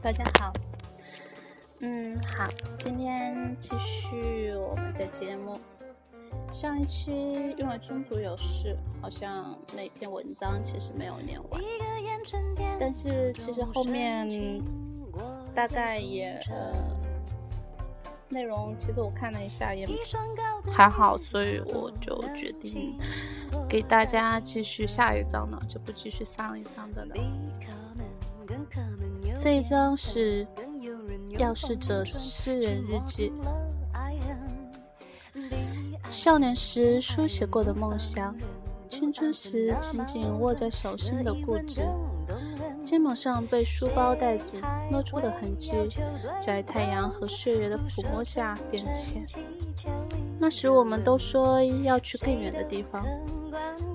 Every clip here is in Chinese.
大家好，嗯，好，今天继续我们的节目。上一期因为中途有事，好像那篇文章其实没有念完，但是其实后面大概也呃内容，其实我看了一下也还好，所以我就决定给大家继续下一张了，就不继续上一张的了。这一张是要事者诗人日记。少年时书写过的梦想，青春时紧紧握在手心的固执，肩膀上被书包带紧勒出的痕迹，在太阳和岁月的抚摸下变浅。那时我们都说要去更远的地方，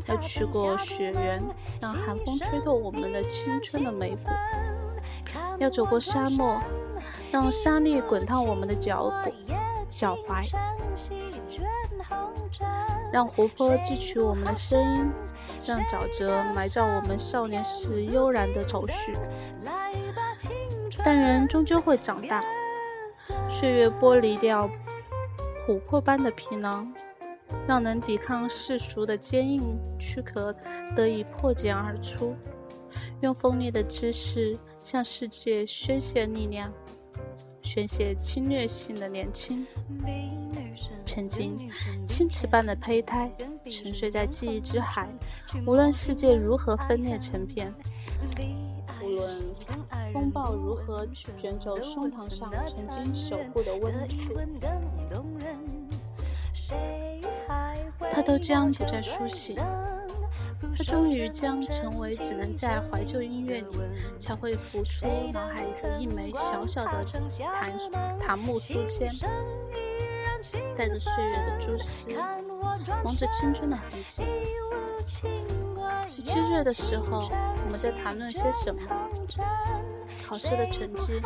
要去过雪原，让寒风吹透我们的青春的眉骨；要走过沙漠，让沙粒滚烫我们的脚骨、脚踝。让湖泊汲取我们的声音，让沼泽埋葬我们少年时悠然的愁绪。但人终究会长大，岁月剥离掉琥珀般的皮囊，让能抵抗世俗的坚硬躯壳得以破茧而出，用锋利的姿势向世界宣泄力量，宣泄侵略性的年轻。曾经，青瓷般的胚胎沉睡在记忆之海，无论世界如何分裂成片，无论风暴如何卷走胸膛上曾经守护的温度，它都将不再苏醒。它终于将成为只能在怀旧音乐里才会浮出脑海里的一枚小小的檀檀木书签。带着岁月的蛛丝，蒙着青春的痕迹。十七岁的时候，我们在谈论些什么？考试的成绩，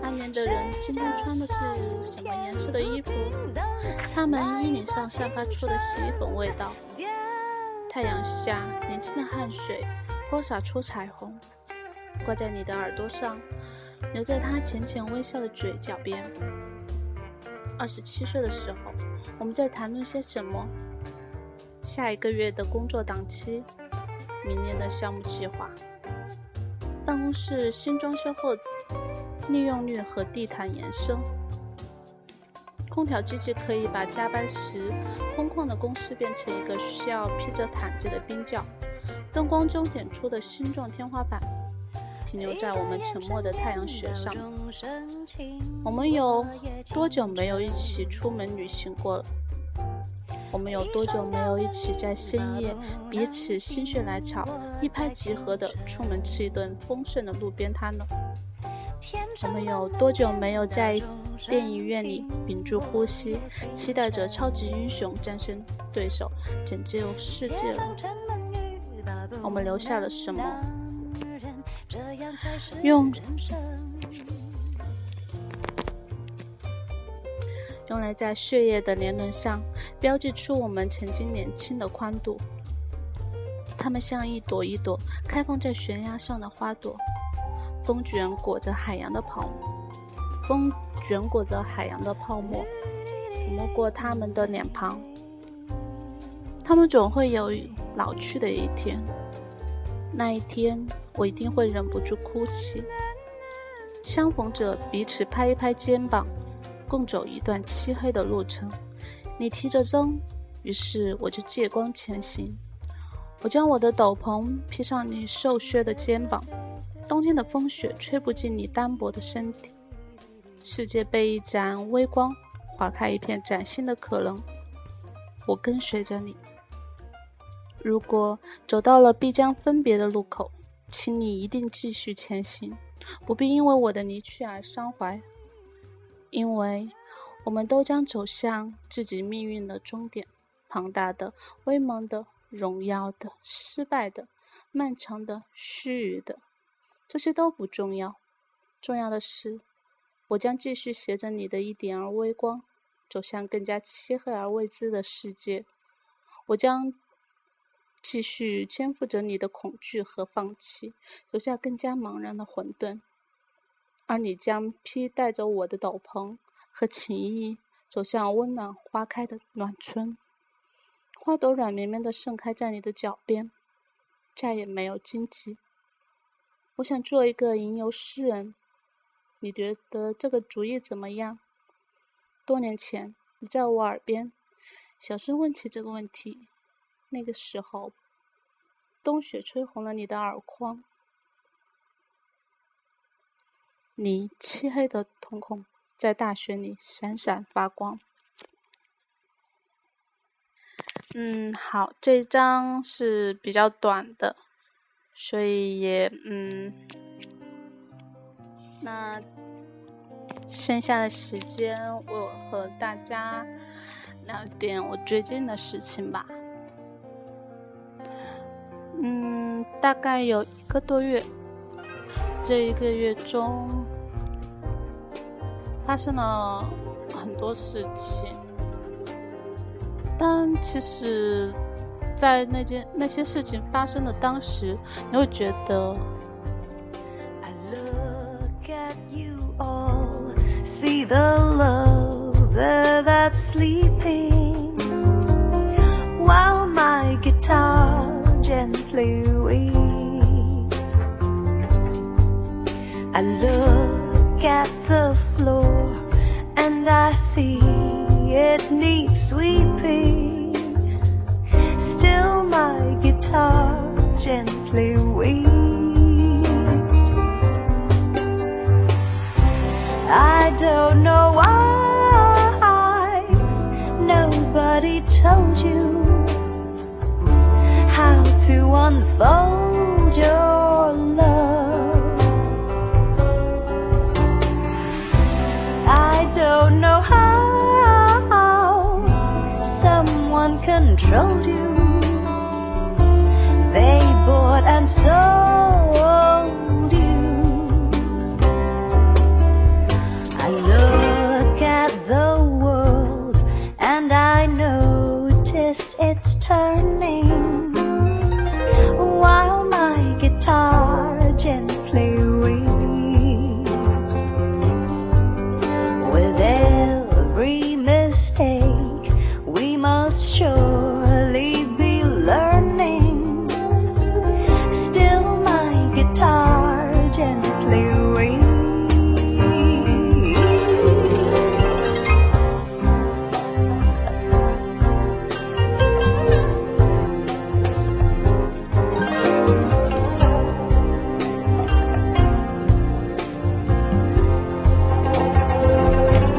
那年的人今天穿的是什么颜色的衣服？他们衣领上散发出的洗衣粉味道。太阳下，年轻的汗水泼洒出彩虹，挂在你的耳朵上，留在他浅浅微笑的嘴角边。二十七岁的时候，我们在谈论些什么？下一个月的工作档期，明年的项目计划，办公室新装修后利用率和地毯延伸。空调机器可以把加班时空旷的公司变成一个需要披着毯子的冰窖。灯光中点出的星状天花板。停留在我们沉默的太阳穴上。我们有多久没有一起出门旅行过了？我们有多久没有一起在深夜彼此心血来潮、一拍即合的出门吃一顿丰盛的路边摊呢？我们有多久没有在电影院里屏住呼吸，期待着超级英雄战胜对手、拯救世界了？我们留下了什么？用用来在血液的年轮上标记出我们曾经年轻的宽度。它们像一朵一朵开放在悬崖上的花朵，风卷裹着海洋的泡沫，风卷裹着海洋的泡沫，抚摸过他们的脸庞。他们总会有老去的一天。那一天，我一定会忍不住哭泣。相逢者彼此拍一拍肩膀，共走一段漆黑的路程。你提着灯，于是我就借光前行。我将我的斗篷披上你瘦削的肩膀，冬天的风雪吹不进你单薄的身体。世界被一盏微光划开一片崭新的可能。我跟随着你。如果走到了必将分别的路口，请你一定继续前行，不必因为我的离去而伤怀，因为我们都将走向自己命运的终点。庞大的、威猛的、荣耀的、失败的、漫长的、虚臾的，这些都不重要。重要的是，我将继续携着你的一点儿微光，走向更加漆黑而未知的世界。我将。继续肩负着你的恐惧和放弃，走向更加茫然的混沌；而你将披带着我的斗篷和情谊，走向温暖花开的暖春。花朵软绵绵的盛开在你的脚边，再也没有荆棘。我想做一个吟游诗人，你觉得这个主意怎么样？多年前，你在我耳边小声问起这个问题。那个时候，冬雪吹红了你的耳眶，你漆黑的瞳孔在大雪里闪闪发光。嗯，好，这一章是比较短的，所以也嗯，那剩下的时间我和大家聊点我最近的事情吧。嗯，大概有一个多月，这一个月中发生了很多事情，但其实，在那件那些事情发生的当时，你会觉得。floor and I see it needs sweeping. Still my guitar gently weeps. I don't know why nobody told you how to unfold. You. They bought and sold.